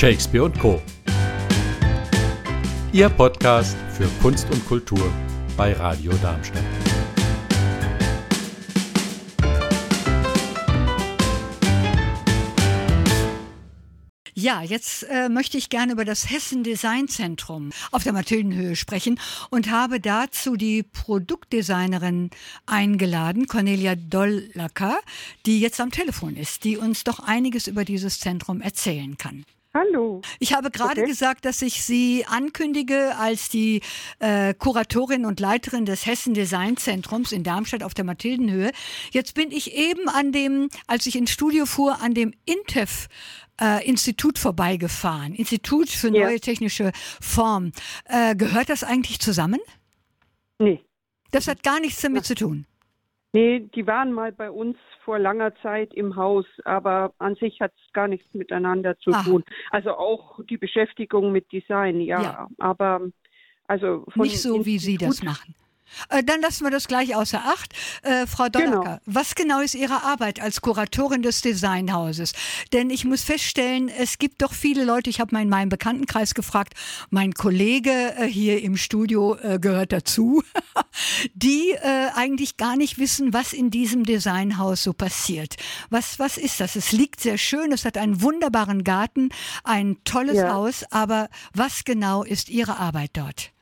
Shakespeare und Co. Ihr Podcast für Kunst und Kultur bei Radio Darmstadt. Ja, jetzt äh, möchte ich gerne über das Hessen Design Zentrum auf der Mathildenhöhe sprechen und habe dazu die Produktdesignerin eingeladen, Cornelia Dollacker, die jetzt am Telefon ist, die uns doch einiges über dieses Zentrum erzählen kann. Hallo. Ich habe gerade Okay. gesagt, dass ich Sie ankündige als die äh, Kuratorin und Leiterin des Hessen Design Zentrums in Darmstadt auf der Mathildenhöhe. Jetzt bin ich eben an dem, als ich ins Studio fuhr, an dem INTEF äh, Institut vorbeigefahren. Institut für Ja. neue technische Form. Äh, gehört das eigentlich zusammen? Nee. Das hat gar nichts damit zu tun. Nee, die waren mal bei uns vor langer Zeit im Haus, aber an sich hat es gar nichts miteinander zu Aha. tun. Also auch die Beschäftigung mit Design, ja. Ja. Aber also Nicht so, wie Sie das machen. Äh, Dann lassen wir das gleich außer Acht. Äh, Frau Dollacker, was genau ist Ihre Arbeit als Kuratorin des Designhauses? Denn ich muss feststellen, es gibt doch viele Leute, ich habe mal in meinem Bekanntenkreis gefragt, mein Kollege äh, hier im Studio äh, gehört dazu, die äh, eigentlich gar nicht wissen, was in diesem Designhaus so passiert. Was, was ist das? Es liegt sehr schön, es hat einen wunderbaren Garten, ein tolles Ja. Haus, aber was genau ist Ihre Arbeit dort?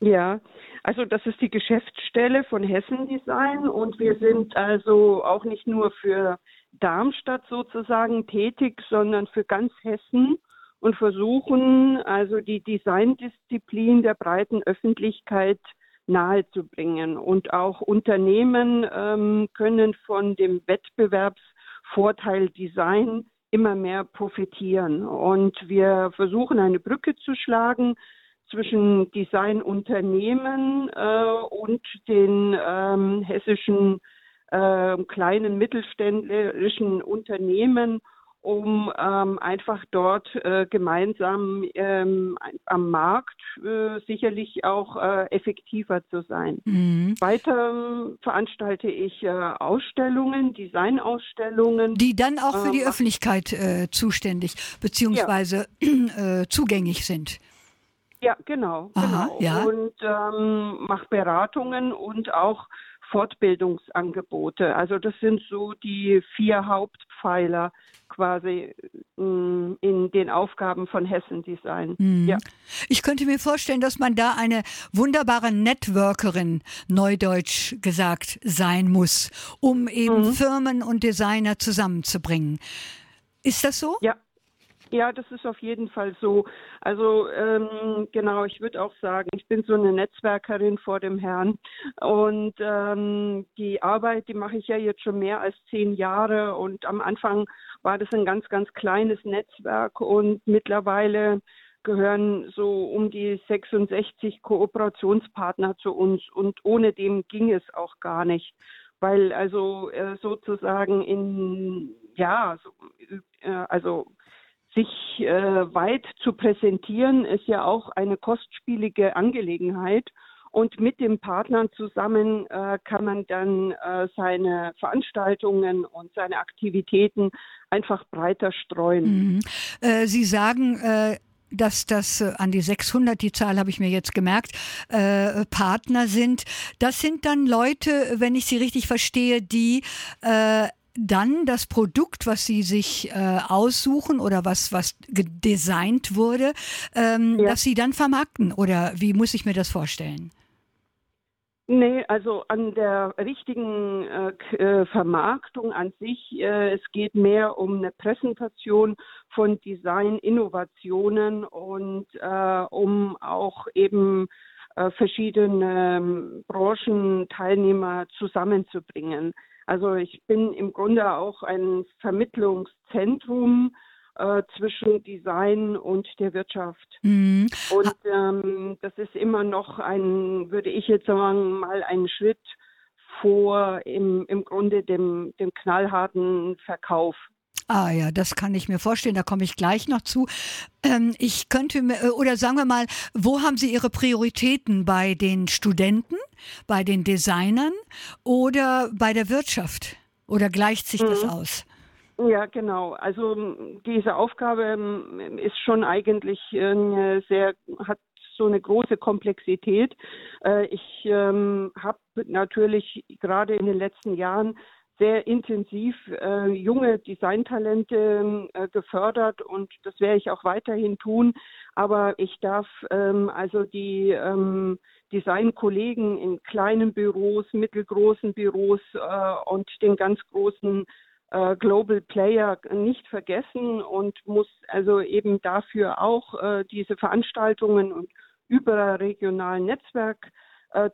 Ja, also das ist die Geschäftsstelle von Hessen Design und wir sind also auch nicht nur für Darmstadt sozusagen tätig, sondern für ganz Hessen und versuchen also die Designdisziplin der breiten Öffentlichkeit nahezubringen. Und auch Unternehmen ähm, können von dem Wettbewerbsvorteil Design immer mehr profitieren. Und wir versuchen eine Brücke zu schlagen zwischen Designunternehmen äh, und den ähm, hessischen äh, kleinen mittelständischen Unternehmen, um ähm, einfach dort äh, gemeinsam ähm, am Markt äh, sicherlich auch äh, effektiver zu sein. Mhm. Weiter ähm, veranstalte ich äh, Ausstellungen, Designausstellungen. Die dann auch für die Öffentlichkeit zuständig beziehungsweise äh, zugänglich sind. Ja, genau, Aha, genau. ja. Und ähm, mache Beratungen und auch Fortbildungsangebote. Also das sind so die vier Hauptpfeiler quasi mh, in den Aufgaben von Hessen Design. Mhm. Ja. Ich könnte mir vorstellen, dass man da eine wunderbare Networkerin, neudeutsch gesagt, sein muss, um eben Mhm. Firmen und Designer zusammenzubringen. Ist das so? Ja. Ja, das ist auf jeden Fall so. Also ähm, genau, ich würde auch sagen, ich bin so eine Netzwerkerin vor dem Herrn. Und ähm, die Arbeit, die mache ich ja jetzt schon mehr als zehn Jahre. Und am Anfang war das ein ganz, ganz kleines Netzwerk. Und mittlerweile gehören so um die 66 Kooperationspartner zu uns. Und ohne dem ging es auch gar nicht. Weil also äh, sozusagen in, ja, so, äh, also sich äh, weit zu präsentieren, ist ja auch eine kostspielige Angelegenheit. Und mit den Partnern zusammen äh, kann man dann äh, seine Veranstaltungen und seine Aktivitäten einfach breiter streuen. Mhm. Äh, Sie sagen, äh, dass das äh, an die 600, die Zahl habe ich mir jetzt gemerkt, äh, Partner sind. Das sind dann Leute, wenn ich Sie richtig verstehe, die äh, dann das Produkt, was sie sich äh, aussuchen oder was, was gedesignt wurde, ähm, Ja. dass sie dann vermarkten. Oder wie muss ich mir das vorstellen? Nee, also an der richtigen äh, äh, Vermarktung an sich, äh, es geht mehr um eine Präsentation von Design-Innovationen und äh, um auch eben äh, verschiedene ähm, Branchenteilnehmer zusammenzubringen. Also ich bin im Grunde auch ein Vermittlungszentrum äh, zwischen Design und der Wirtschaft. Mhm. Und ähm, das ist immer noch ein, würde ich jetzt sagen, mal ein Schritt vor im, im Grunde dem, dem knallharten Verkauf. Ah ja, das kann ich mir vorstellen, da komme ich gleich noch zu. Ähm, ich könnte mir, äh, oder sagen wir mal, wo haben Sie Ihre Prioritäten? Bei den Studenten, bei den Designern oder bei der Wirtschaft? Oder gleicht sich das aus? Ja, genau. Also diese Aufgabe ist schon eigentlich äh, sehr, hat so eine große Komplexität. Äh, ich ähm, habe natürlich gerade in den letzten Jahren sehr intensiv äh, junge Designtalente äh, gefördert und das werde ich auch weiterhin tun. Aber ich darf ähm, also die ähm, Designkollegen in kleinen Büros, mittelgroßen Büros äh, und den ganz großen äh, Global Player nicht vergessen und muss also eben dafür auch äh, diese Veranstaltungen und überregionalen Netzwerktreffen äh,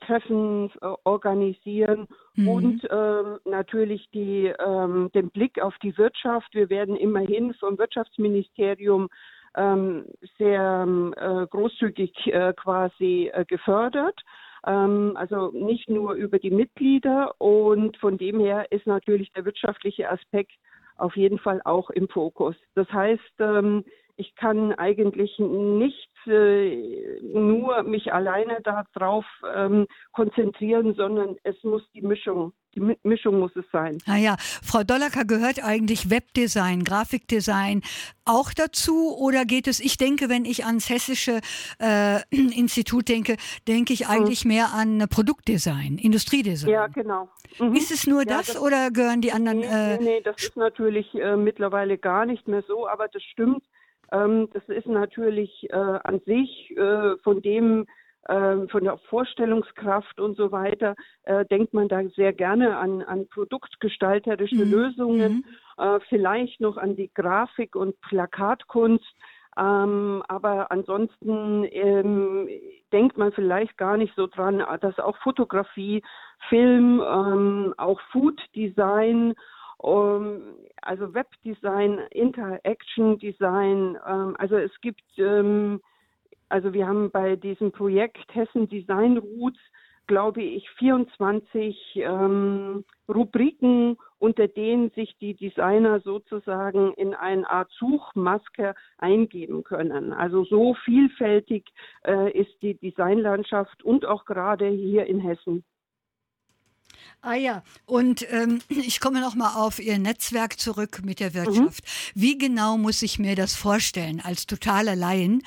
organisieren mhm. und ähm, natürlich die, ähm, den Blick auf die Wirtschaft. Wir werden immerhin vom Wirtschaftsministerium ähm, sehr äh, großzügig äh, quasi äh, gefördert ähm, also nicht nur über die Mitglieder und von dem her ist natürlich der wirtschaftliche Aspekt auf jeden Fall auch im Fokus. Das heißt, ähm, ich kann eigentlich nicht äh, nur mich alleine darauf ähm, konzentrieren, sondern es muss die Mischung, die Mischung muss es sein. Naja, ah Frau Dollacker, gehört eigentlich Webdesign, Grafikdesign auch dazu oder geht es, ich denke, wenn ich ans Hessische äh, Institut denke, denke ich eigentlich mhm. mehr an Produktdesign, Industriedesign. Ja, genau. Mhm. Ist es nur ja, das, das, oder gehören die anderen? Nee, äh, nee, das ist natürlich äh, mittlerweile gar nicht mehr so, aber das stimmt. Ähm, das ist natürlich äh, an sich äh, von dem, äh, von der Vorstellungskraft und so weiter, äh, denkt man da sehr gerne an, an produktgestalterische mhm. Lösungen, mhm. Äh, vielleicht noch an die Grafik und Plakatkunst. Ähm, aber ansonsten ähm, denkt man vielleicht gar nicht so dran, dass auch Fotografie, Film, ähm, auch Food Design also Webdesign, Interaction Design. Ähm, also es gibt, ähm, also wir haben bei diesem Projekt Hessen Design Roots, glaube ich, 24 ähm, Rubriken, unter denen sich die Designer sozusagen in eine Art Suchmaske eingeben können. Also so vielfältig äh, ist die Designlandschaft und auch gerade hier in Hessen. Ah ja, und ähm, ich komme noch mal auf Ihr Netzwerk zurück mit der Wirtschaft. Mhm. Wie genau muss ich mir das vorstellen als totaler Laien?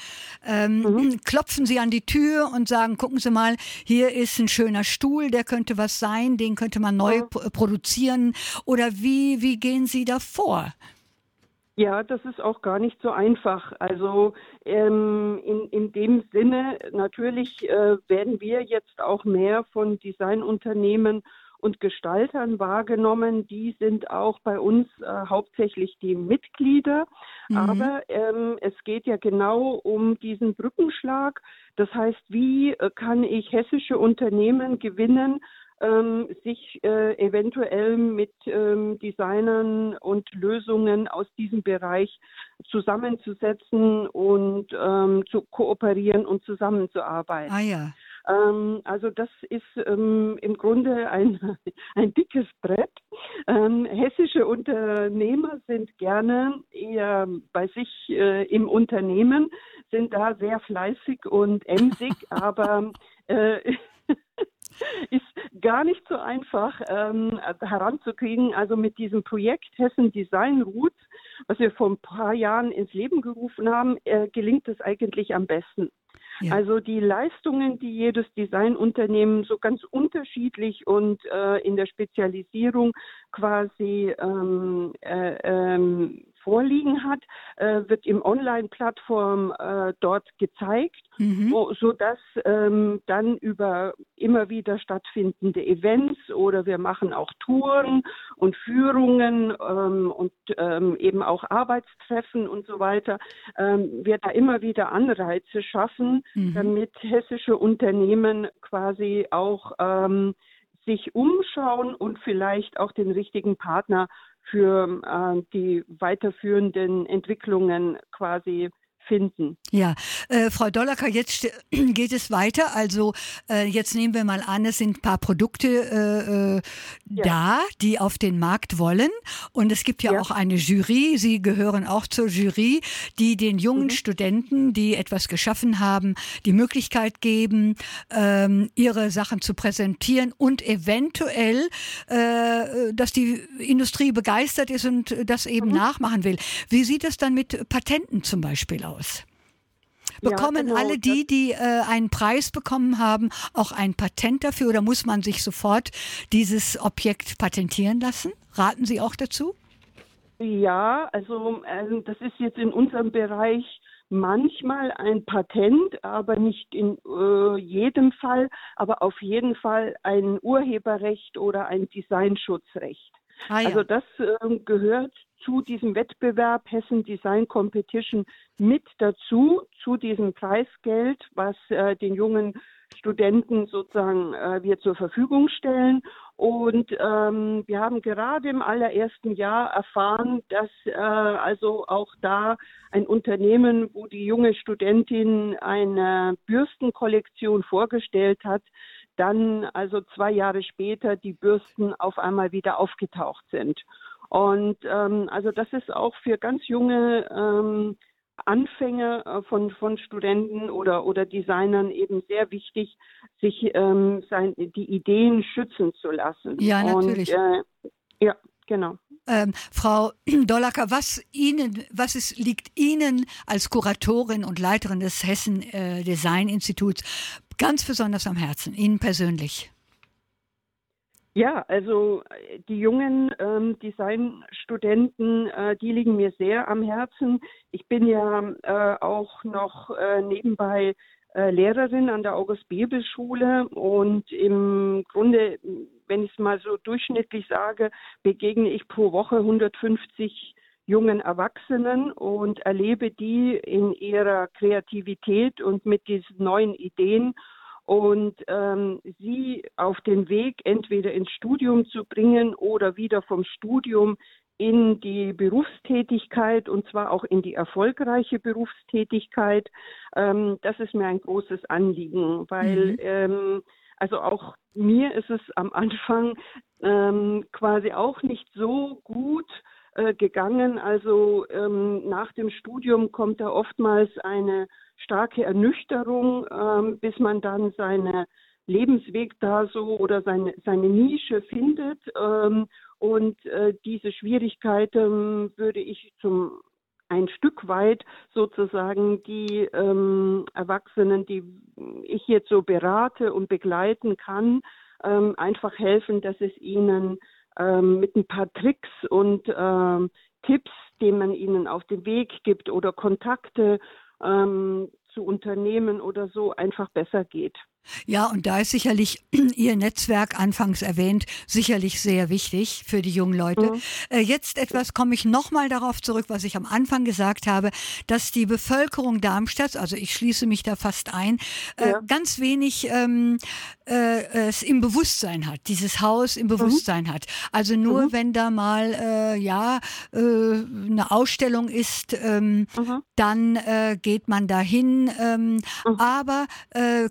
Ähm, mhm. Klopfen Sie an die Tür und sagen, gucken Sie mal, hier ist ein schöner Stuhl, der könnte was sein, den könnte man neu mhm. produzieren. Oder wie, wie gehen Sie da vor? Ja, das ist auch gar nicht so einfach. Also ähm, in, in dem Sinne, natürlich äh, werden wir jetzt auch mehr von Designunternehmen und Gestaltern wahrgenommen. Die sind auch bei uns äh, hauptsächlich die Mitglieder. Mhm. Aber ähm, es geht ja genau um diesen Brückenschlag. Das heißt, wie äh, kann ich hessische Unternehmen gewinnen, ähm, sich äh, eventuell mit ähm, Designern und Lösungen aus diesem Bereich zusammenzusetzen und ähm, zu kooperieren und zusammenzuarbeiten. Ah ja. Ähm, also das ist ähm, im Grunde ein, ein dickes Brett. Ähm, hessische Unternehmer sind gerne eher bei sich äh, im Unternehmen, sind da sehr fleißig und emsig, aber äh, ist gar nicht so einfach ähm, heranzukriegen. Also mit diesem Projekt Hessen Design Roots, was wir vor ein paar Jahren ins Leben gerufen haben, äh, gelingt es eigentlich am besten. Ja. Also die Leistungen, die jedes Designunternehmen so ganz unterschiedlich und äh, in der Spezialisierung quasi ähm, äh, ähm, vorliegen hat, äh, wird im Online-Plattform äh, dort gezeigt, mhm. wo, sodass ähm, dann über immer wieder stattfindende Events oder wir machen auch Touren und Führungen ähm, und ähm, eben auch Arbeitstreffen und so weiter, ähm, wir da immer wieder Anreize schaffen, mhm. damit hessische Unternehmen quasi auch ähm, sich umschauen und vielleicht auch den richtigen Partner für äh, die weiterführenden Entwicklungen quasi finden. Ja, äh, Frau Dollacker, jetzt geht es weiter. Also äh, jetzt nehmen wir mal an, es sind ein paar Produkte äh, äh, ja. da, die auf den Markt wollen. Und es gibt ja, ja, auch eine Jury. Sie gehören auch zur Jury, die den jungen mhm. Studenten, die etwas geschaffen haben, die Möglichkeit geben, ähm, ihre Sachen zu präsentieren und eventuell, äh, dass die Industrie begeistert ist und das eben mhm. nachmachen will. Wie sieht es dann mit Patenten zum Beispiel aus? Aus? Bekommen ja, genau. alle die, die äh, einen Preis bekommen haben, auch ein Patent dafür oder muss man sich sofort dieses Objekt patentieren lassen? Raten Sie auch dazu? Ja, also äh, das ist jetzt in unserem Bereich manchmal ein Patent, aber nicht in äh, jedem Fall, aber auf jeden Fall ein Urheberrecht oder ein Designschutzrecht. Ah, ja. Also das äh, gehört zu diesem Wettbewerb Hessen Design Competition mit dazu, zu diesem Preisgeld, was äh, den jungen Studenten sozusagen äh, wir zur Verfügung stellen. Und ähm, wir haben gerade im allerersten Jahr erfahren, dass äh, also auch da ein Unternehmen, wo die junge Studentin eine Bürstenkollektion vorgestellt hat, dann also zwei Jahre später die Bürsten auf einmal wieder aufgetaucht sind. Und ähm, also das ist auch für ganz junge ähm, Anfänger äh, von, von Studenten oder, oder Designern eben sehr wichtig, sich ähm, sein, die Ideen schützen zu lassen. Ja, natürlich. Und, äh, ja, genau. Ähm, Frau Dollacker, was Ihnen, was ist, liegt Ihnen als Kuratorin und Leiterin des Hessen äh, Design Instituts ganz besonders am Herzen, Ihnen persönlich? Ja, also die jungen ähm, Designstudenten, äh, die liegen mir sehr am Herzen. Ich bin ja äh, auch noch äh, nebenbei äh, Lehrerin an der August-Bebel-Schule und im Grunde, wenn ich es mal so durchschnittlich sage, begegne ich pro Woche 150 jungen Erwachsenen und erlebe die in ihrer Kreativität und mit diesen neuen Ideen und ähm, sie auf den Weg entweder ins Studium zu bringen oder wieder vom Studium in die Berufstätigkeit und zwar auch in die erfolgreiche Berufstätigkeit. Ähm, das ist mir ein großes Anliegen, weil mhm. ähm, also auch mir ist es am Anfang ähm, quasi auch nicht so gut äh, gegangen. Also ähm, nach dem Studium kommt da oftmals eine starke Ernüchterung, ähm, bis man dann seine Lebensweg da so oder seine, seine Nische findet. Ähm, und äh, diese Schwierigkeiten würde ich zum ein Stück weit sozusagen die ähm, Erwachsenen, die ich jetzt so berate und begleiten kann, ähm, einfach helfen, dass es ihnen ähm, mit ein paar Tricks und ähm, Tipps, die man ihnen auf den Weg gibt oder Kontakte ähm, zu Unternehmen oder so einfach besser geht. Ja, und da ist sicherlich Ihr Netzwerk, anfangs erwähnt, sicherlich sehr wichtig für die jungen Leute. Mhm. Äh, jetzt etwas komme ich nochmal darauf zurück, was ich am Anfang gesagt habe, dass die Bevölkerung Darmstadts, also ich schließe mich da fast ein, äh, ja. ganz wenig ähm, äh, es im Bewusstsein hat, dieses Haus im mhm. Bewusstsein mhm. hat. Also nur mhm. wenn da mal äh, ja äh, eine Ausstellung ist, ähm, mhm. dann äh, geht man dahin. Ähm, mhm. aber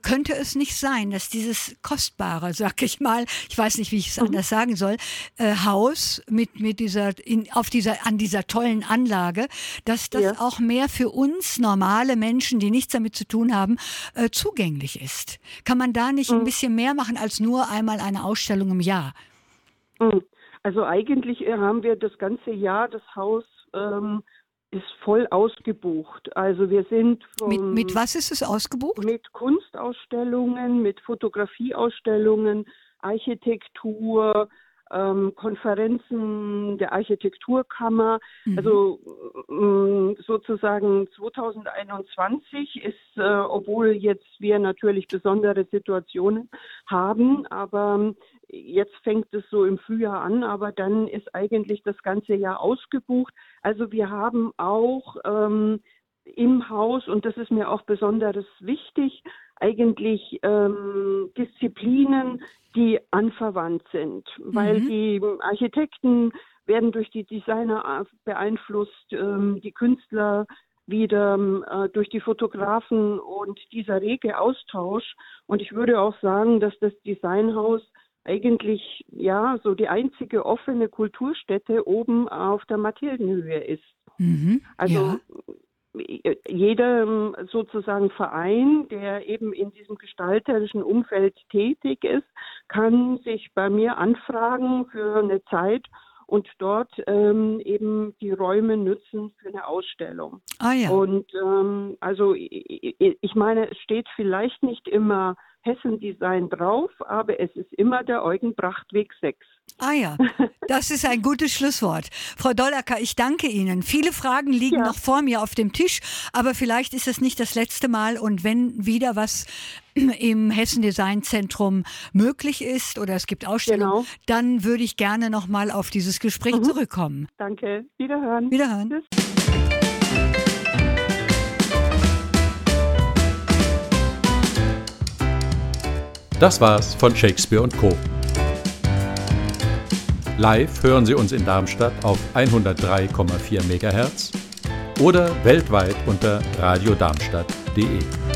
könnte es nicht sein, dass dieses kostbare, sag ich mal, ich weiß nicht, wie ich es mhm. anders sagen soll, äh, Haus mit, mit dieser, in, auf dieser, an dieser tollen Anlage, dass das ja. auch mehr für uns normale Menschen, die nichts damit zu tun haben, äh, zugänglich ist. Kann man da nicht mhm. ein bisschen mehr machen als nur einmal eine Ausstellung im Jahr? Mhm. Also eigentlich äh, haben wir das ganze Jahr das Haus ähm, ist voll ausgebucht. Also wir sind mit, mit was ist es ausgebucht? Mit Kunstausstellungen, mit Fotografieausstellungen, Architektur, ähm, Konferenzen der Architekturkammer. Mhm. Also äh, sozusagen 2021 ist, äh, obwohl jetzt wir natürlich besondere Situationen haben, aber jetzt fängt es so im Frühjahr an, aber dann ist eigentlich das ganze Jahr ausgebucht. Also wir haben auch ähm, im Haus, und das ist mir auch besonders wichtig, eigentlich ähm, Disziplinen, die anverwandt sind, weil mhm. die Architekten werden durch die Designer beeinflusst, ähm, die Künstler wieder äh, durch die Fotografen und dieser rege Austausch. Und ich würde auch sagen, dass das Designhaus eigentlich ja so die einzige offene Kulturstätte oben auf der Mathildenhöhe ist. Mhm, also ja. Jeder ähm, sozusagen Verein, der eben in diesem gestalterischen Umfeld tätig ist, kann sich bei mir anfragen für eine Zeit und dort ähm, eben die Räume nutzen für eine Ausstellung. Ah ja. Und ähm, also ich meine, es steht vielleicht nicht immer Hessendesign drauf, aber es ist immer der Eugen Brachtweg 6. Ah ja, das ist ein gutes Schlusswort. Frau Dollacker, ich danke Ihnen. Viele Fragen liegen ja. noch vor mir auf dem Tisch, aber vielleicht ist es nicht das letzte Mal und wenn wieder was im Hessen Design Zentrum möglich ist oder es gibt Ausstellungen, genau. dann würde ich gerne noch mal auf dieses Gespräch mhm. zurückkommen. Danke. Wiederhören. Wiederhören. Tschüss. Das war's von Shakespeare Co. Live hören Sie uns in Darmstadt auf 103,4 MHz oder weltweit unter radiodarmstadt.de.